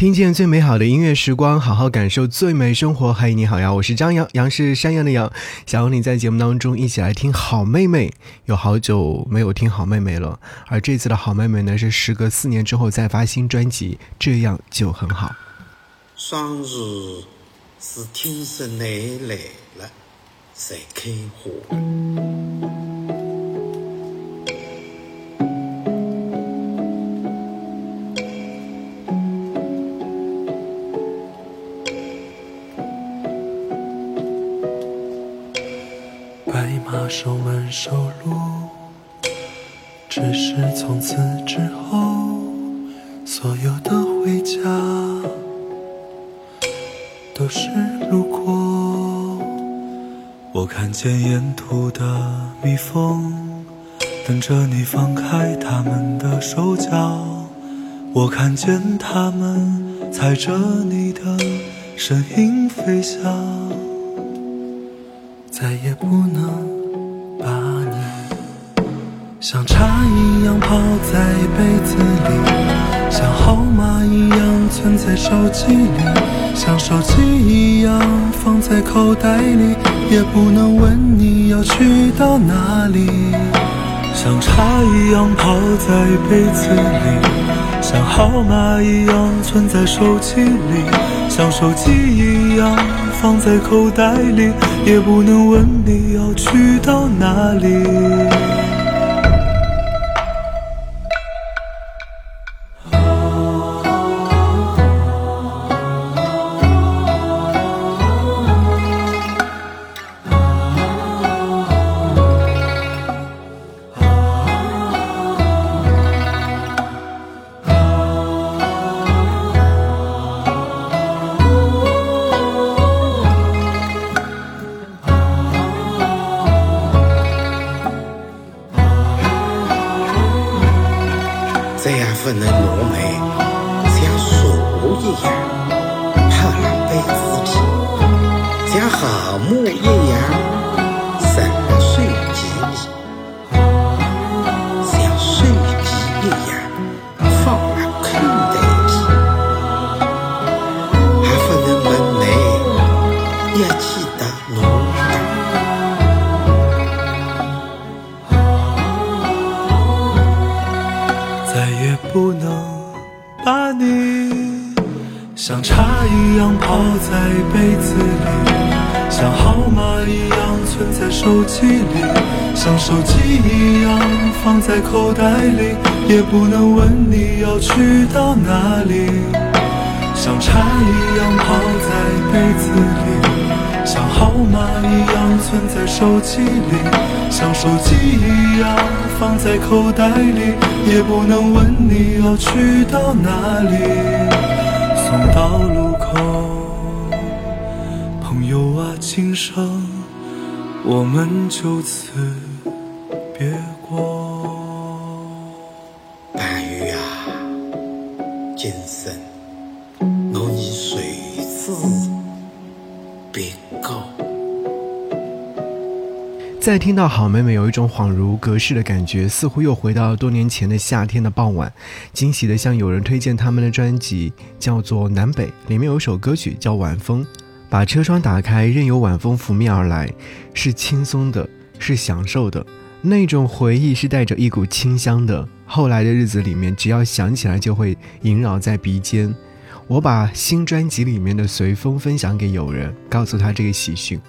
听见最美好的音乐时光，好好感受最美生活。嗨，你好呀，我是张扬，杨是山羊的羊，想和你在节目当中一起来听好妹妹。有好久没有听好妹妹了，而这次的好妹妹呢，是时隔四年之后再发新专辑，这样就很好。双日是天生奶来了，才开花。马收满收路，只是从此之后，所有的回家都是路过。我看见沿途的蜜蜂，等着你放开它们的手脚。我看见它们踩着你的身影飞翔，再也不能。像茶一样泡在杯子里，像号码一样存在手机里，像手机一样放在口袋里，也不能问你要去到哪里。像茶一样泡在杯子里，像号码一样存在手机里，像手机一样放在口袋里，也不能问你要去到哪里。把你像茶一样泡在杯子里，像号码一样存在手机里，像手机一样放在口袋里，也不能问你要去到哪里。像茶一样泡在杯子里，像号码一样存在手机里，像手机一样放在口袋里，也不能问你要去到哪里。送到路口，朋友啊，今生我们就此别过。半月啊，今生再听到好妹妹，有一种恍如隔世的感觉，似乎又回到多年前的夏天的傍晚，惊喜的向友人推荐他们的专辑，叫做《南北》，里面有首歌曲叫《晚风》，把车窗打开，任由晚风拂面而来，是轻松的，是享受的，那种回忆是带着一股清香的。后来的日子里面，只要想起来就会萦绕在鼻尖。我把新专辑里面的《随风》分享给友人，告诉他这个喜讯。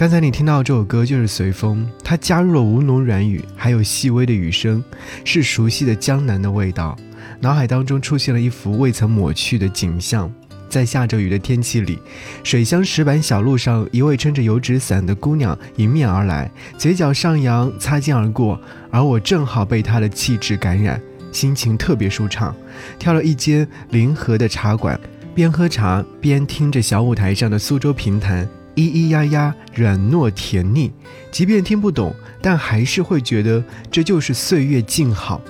刚才你听到这首歌就是随风，它加入了吴侬软语，还有细微的雨声，是熟悉的江南的味道。脑海当中出现了一幅未曾抹去的景象，在下着雨的天气里，水乡石板小路上，一位撑着油纸伞的姑娘迎面而来，嘴角上扬，擦肩而过，而我正好被她的气质感染，心情特别舒畅。挑了一间临河的茶馆，边喝茶边听着小舞台上的苏州评弹。咿咿呀呀，软糯甜腻，即便听不懂，但还是会觉得这就是岁月静好。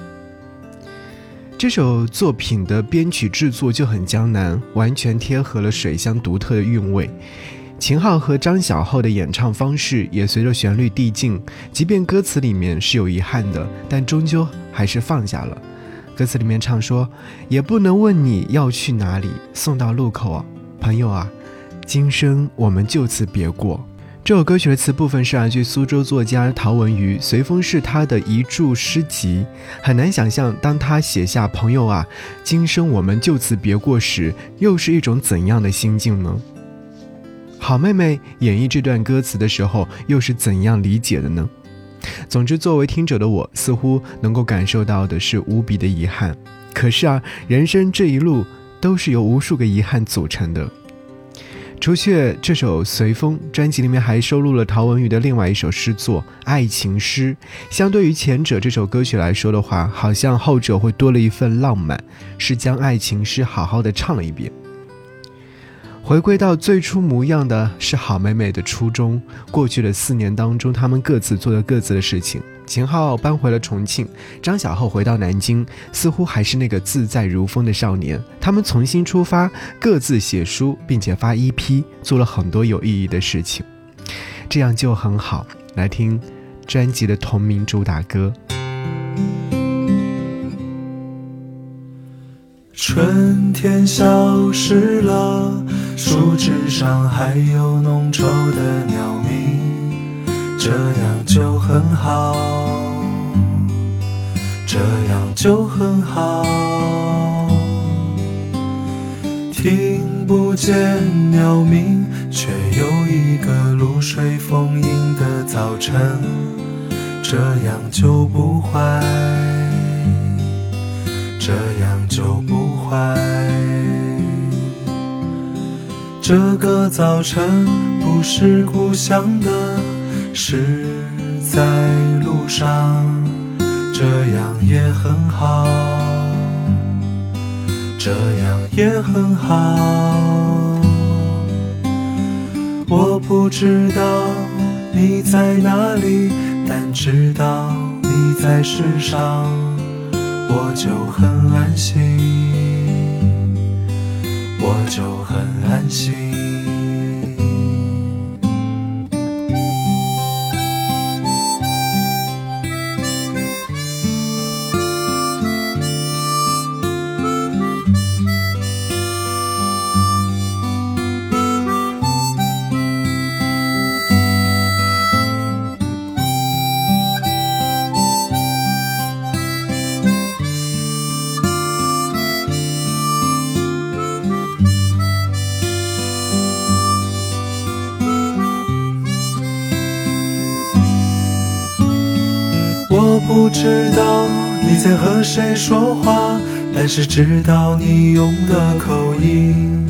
这首作品的编曲制作就很江南，完全贴合了水乡独特的韵味。秦昊和张小厚的演唱方式也随着旋律递进，即便歌词里面是有遗憾的，但终究还是放下了。歌词里面唱说：“也不能问你要去哪里，送到路口，朋友啊，今生我们就此别过。”这首歌曲的词部分是来自苏州作家陶文瑜，随风是他的一注诗集。很难想象，当他写下“朋友啊，今生我们就此别过”时，又是一种怎样的心境呢？好妹妹演绎这段歌词的时候，又是怎样理解的呢？总之，作为听者的我，似乎能够感受到的是无比的遗憾。可是啊，人生这一路都是由无数个遗憾组成的。除却这首《随风》专辑里面还收录了陶文瑜的另外一首诗作《爱情诗》。相对于前者这首歌曲来说的话，好像后者会多了一份浪漫，是将爱情诗好好的唱了一遍。回归到最初模样的是好妹妹的初衷。过去的四年当中，他们各自做了各自的事情。秦昊搬回了重庆，张小厚回到南京，似乎还是那个自在如风的少年。他们重新出发，各自写书，并且发 EP，做了很多有意义的事情。这样就很好。来听专辑的同名主打歌。春天消失了。树枝上还有浓稠的鸟鸣，这样就很好，这样就很好。听不见鸟鸣，却有一个露水丰盈的早晨，这样就不坏，这样就不坏。这个早晨不是故乡的，是在路上，这样也很好，这样也很好。我不知道你在哪里，但知道你在世上，我就很安心。我就很安心。在和谁说话，但是知道你用的口音，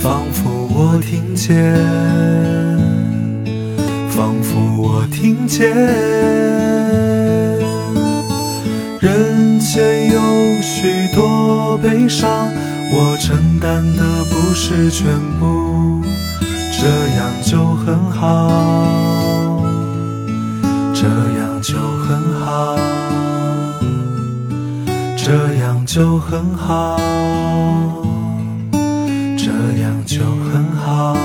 仿佛我听见，仿佛我听见。人间有许多悲伤，我承担的不是全部，这样就很好，这样就。很好，就很好，这样就很好，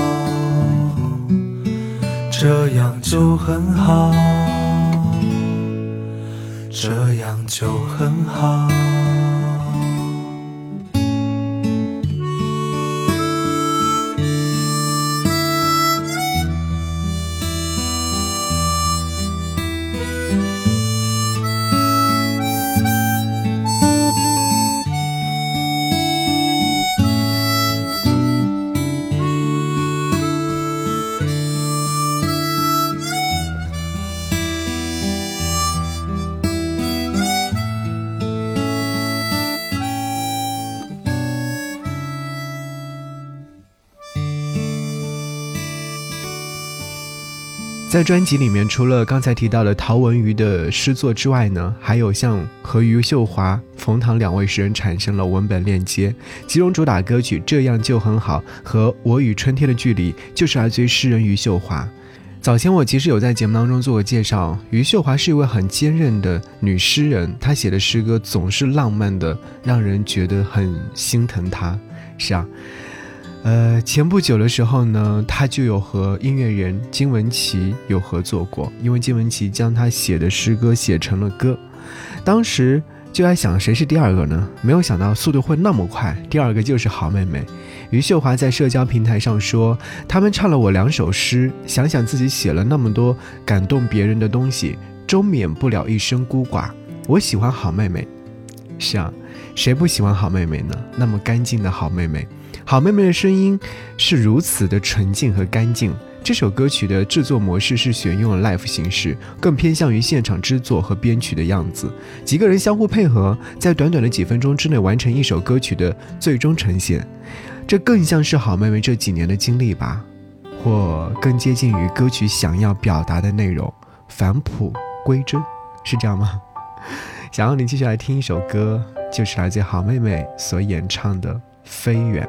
这样就很好，这样就很好。在专辑里面，除了刚才提到的陶文瑜的诗作之外呢，还有像和余秀华、冯唐两位诗人产生了文本链接。其中主打歌曲《这样就很好》和《我与春天的距离》就是来自于诗人余秀华。早前我其实有在节目当中做过介绍，余秀华是一位很坚韧的女诗人，她写的诗歌总是浪漫的，让人觉得很心疼她。是啊。呃，前不久的时候呢，他就有和音乐人金文岐有合作过，因为金文岐将他写的诗歌写成了歌。当时就在想谁是第二个呢？没有想到速度会那么快，第二个就是好妹妹。余秀华在社交平台上说：“他们唱了我两首诗，想想自己写了那么多感动别人的东西，终免不了一生孤寡。我喜欢好妹妹。”是啊，谁不喜欢好妹妹呢？那么干净的好妹妹，好妹妹的声音是如此的纯净和干净。这首歌曲的制作模式是选用了 live 形式，更偏向于现场制作和编曲的样子。几个人相互配合，在短短的几分钟之内完成一首歌曲的最终呈现。这更像是好妹妹这几年的经历吧，或更接近于歌曲想要表达的内容，返璞归真，是这样吗？想要你继续来听一首歌，就是来自好妹妹所演唱的《飞远》。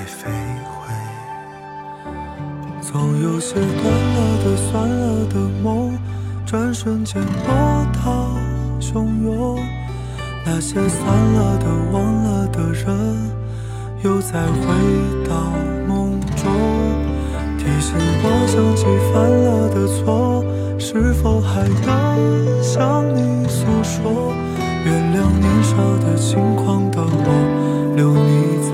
会飞回。总有些断了的、算了的梦，转瞬间波涛汹涌；那些散了的、忘了的人，又再回到梦中。提醒我想起犯了的错，是否还能向你诉说？原谅年少的轻狂的我，留你在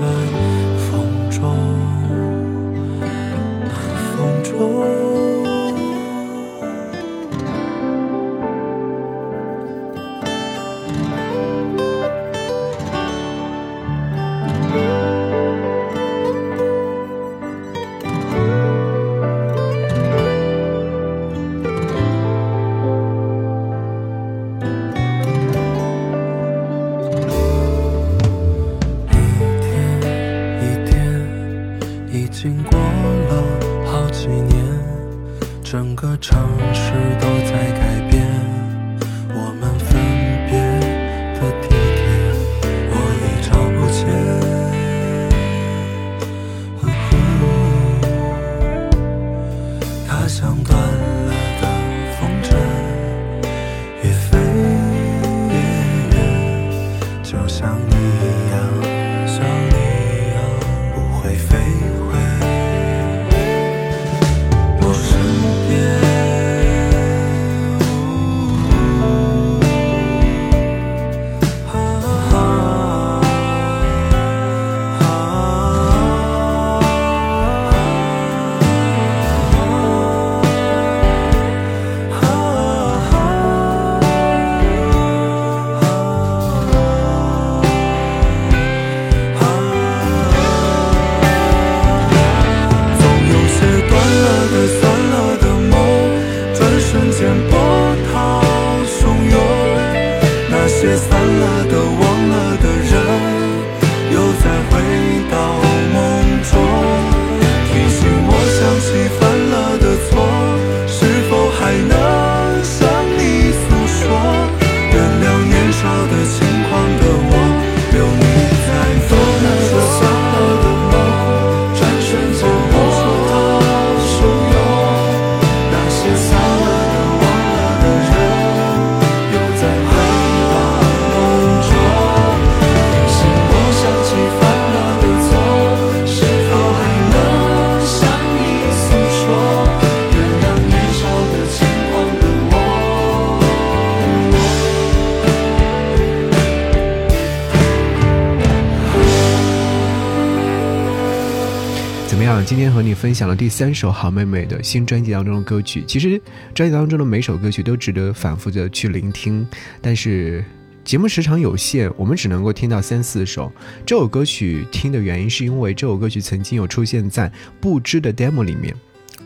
今天和你分享了第三首好妹妹的新专辑当中的歌曲。其实专辑当中的每首歌曲都值得反复的去聆听，但是节目时长有限，我们只能够听到三四首。这首歌曲听的原因是因为这首歌曲曾经有出现在不知的 demo 里面。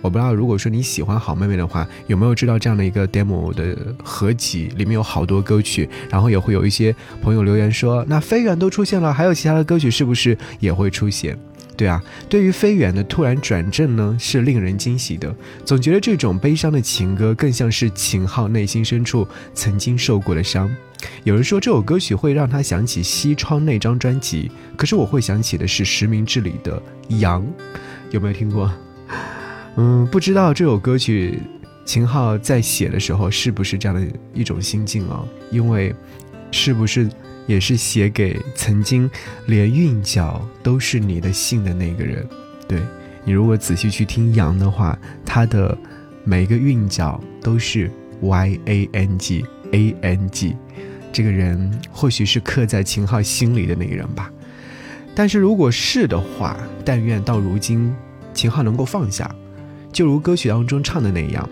我不知道，如果说你喜欢好妹妹的话，有没有知道这样的一个 demo 的合集？里面有好多歌曲，然后也会有一些朋友留言说，那飞远都出现了，还有其他的歌曲是不是也会出现？对啊，对于飞远的突然转正呢，是令人惊喜的。总觉得这种悲伤的情歌，更像是秦昊内心深处曾经受过的伤。有人说这首歌曲会让他想起西窗那张专辑，可是我会想起的是实名制里的羊，有没有听过？嗯，不知道这首歌曲秦昊在写的时候是不是这样的一种心境啊？因为是不是？也是写给曾经连韵脚都是你的姓的那个人。对你，如果仔细去听杨的话，他的每一个韵脚都是 y a n g a n g。这个人或许是刻在秦昊心里的那个人吧。但是如果是的话，但愿到如今秦昊能够放下，就如歌曲当中唱的那样，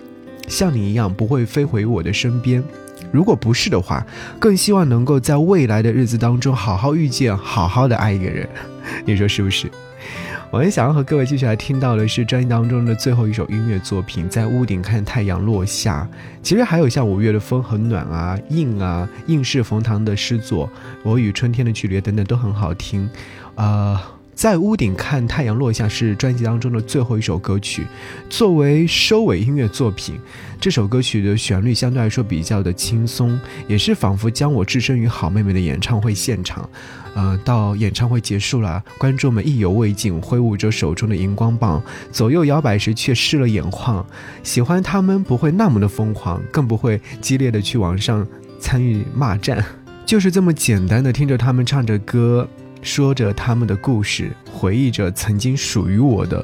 像你一样不会飞回我的身边。如果不是的话，更希望能够在未来的日子当中好好遇见，好好的爱一个人，你说是不是？我很想要和各位继续来听到的是专辑当中的最后一首音乐作品，在屋顶看太阳落下。其实还有像五月的风很暖啊，应啊，应是冯唐的诗作，我与春天的距离等等都很好听，啊。在屋顶看太阳落下是专辑当中的最后一首歌曲，作为收尾音乐作品，这首歌曲的旋律相对来说比较的轻松，也是仿佛将我置身于好妹妹的演唱会现场。呃，到演唱会结束了，观众们意犹未尽，挥舞着手中的荧光棒，左右摇摆时却湿了眼眶。喜欢他们不会那么的疯狂，更不会激烈的去网上参与骂战，就是这么简单的听着他们唱着歌。说着他们的故事，回忆着曾经属于我的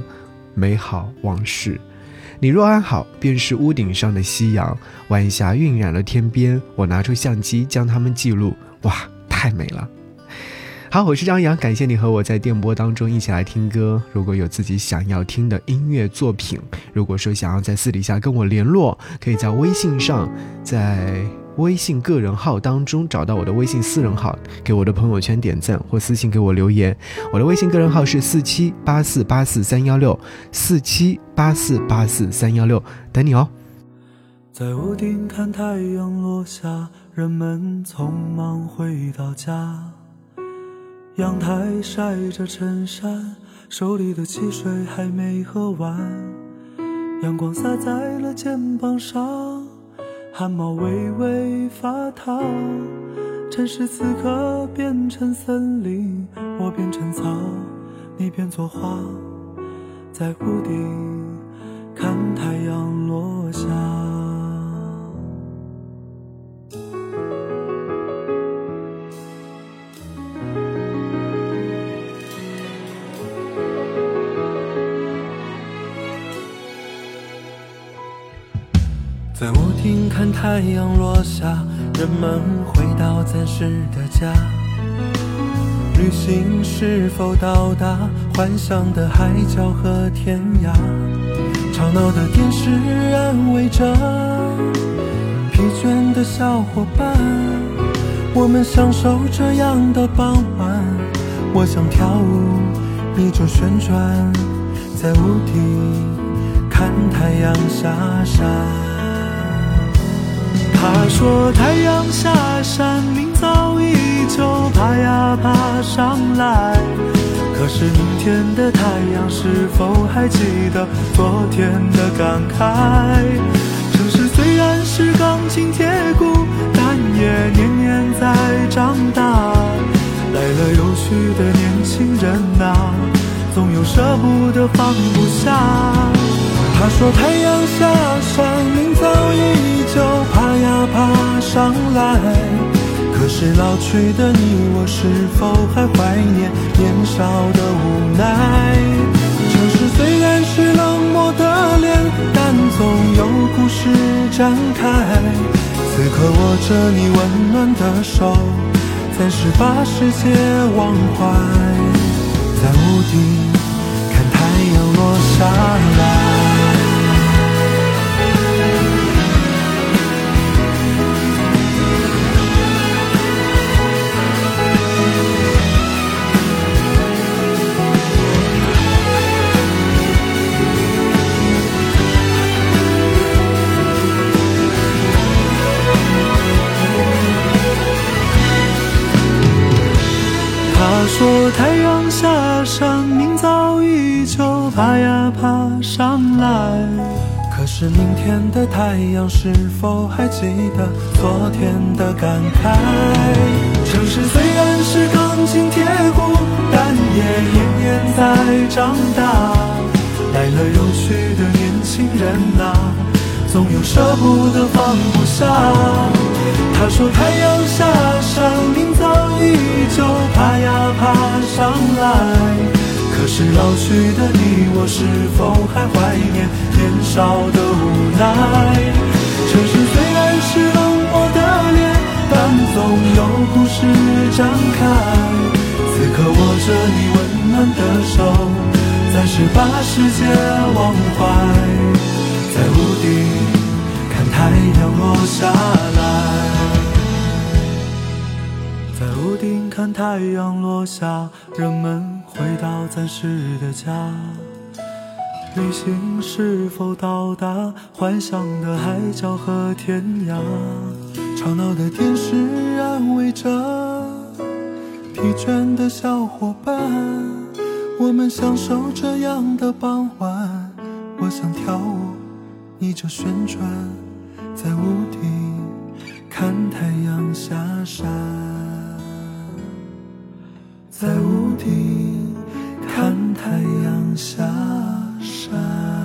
美好往事。你若安好，便是屋顶上的夕阳。晚霞晕染了天边，我拿出相机将它们记录。哇，太美了！好，我是张扬，感谢你和我在电波当中一起来听歌。如果有自己想要听的音乐作品，如果说想要在私底下跟我联络，可以在微信上，在。微信个人号当中找到我的微信私人号，给我的朋友圈点赞或私信给我留言。我的微信个人号是四七八四八四三幺六四七八四八四三幺六，等你哦。在屋顶看太阳落下，人们匆忙回到家，阳台晒着衬衫，手里的汽水还没喝完，阳光洒在了肩膀上。汗毛微微发烫，城市此刻变成森林，我变成草，你变作花，在屋顶看太阳落下，人们回到暂时的家。旅行是否到达幻想的海角和天涯？吵闹的电视安慰着疲倦的小伙伴。我们享受这样的傍晚。我想跳舞，你就旋转在屋顶看太阳下山。他说太阳下山，明早依旧爬呀爬上来。可是明天的太阳是否还记得昨天的感慨？城市虽然是钢筋铁骨，但也年年在长大。来了又去的年轻人啊，总有舍不得放不下。他说太阳下山，明早依旧。爬上来，可是老去的你我是否还怀念年少的无奈？城市虽然是冷漠的脸，但总有故事展开。此刻握着你温暖的手，暂时把世界忘怀，在屋顶看太阳落下来。爬呀爬上来。可是明天的太阳是否还记得昨天的感慨？城市虽然是钢筋铁骨，但也年年在长大。来了又去的年轻人啊，总有舍不得放不下。他说太阳下山，明早依旧爬呀爬上来。是老去的你我，是否还怀念年少的无奈？城市虽然是冷漠的脸，但总有故事展开。此刻握着你温暖的手，暂时把世界忘怀，在屋顶看太阳落下来。在屋顶看太阳落下，人们回到暂时的家。旅行是否到达幻想的海角和天涯？吵闹的电视安慰着疲倦的小伙伴。我们享受这样的傍晚。我想跳舞，你就旋转在屋顶看太阳下山。在屋顶看太阳下山。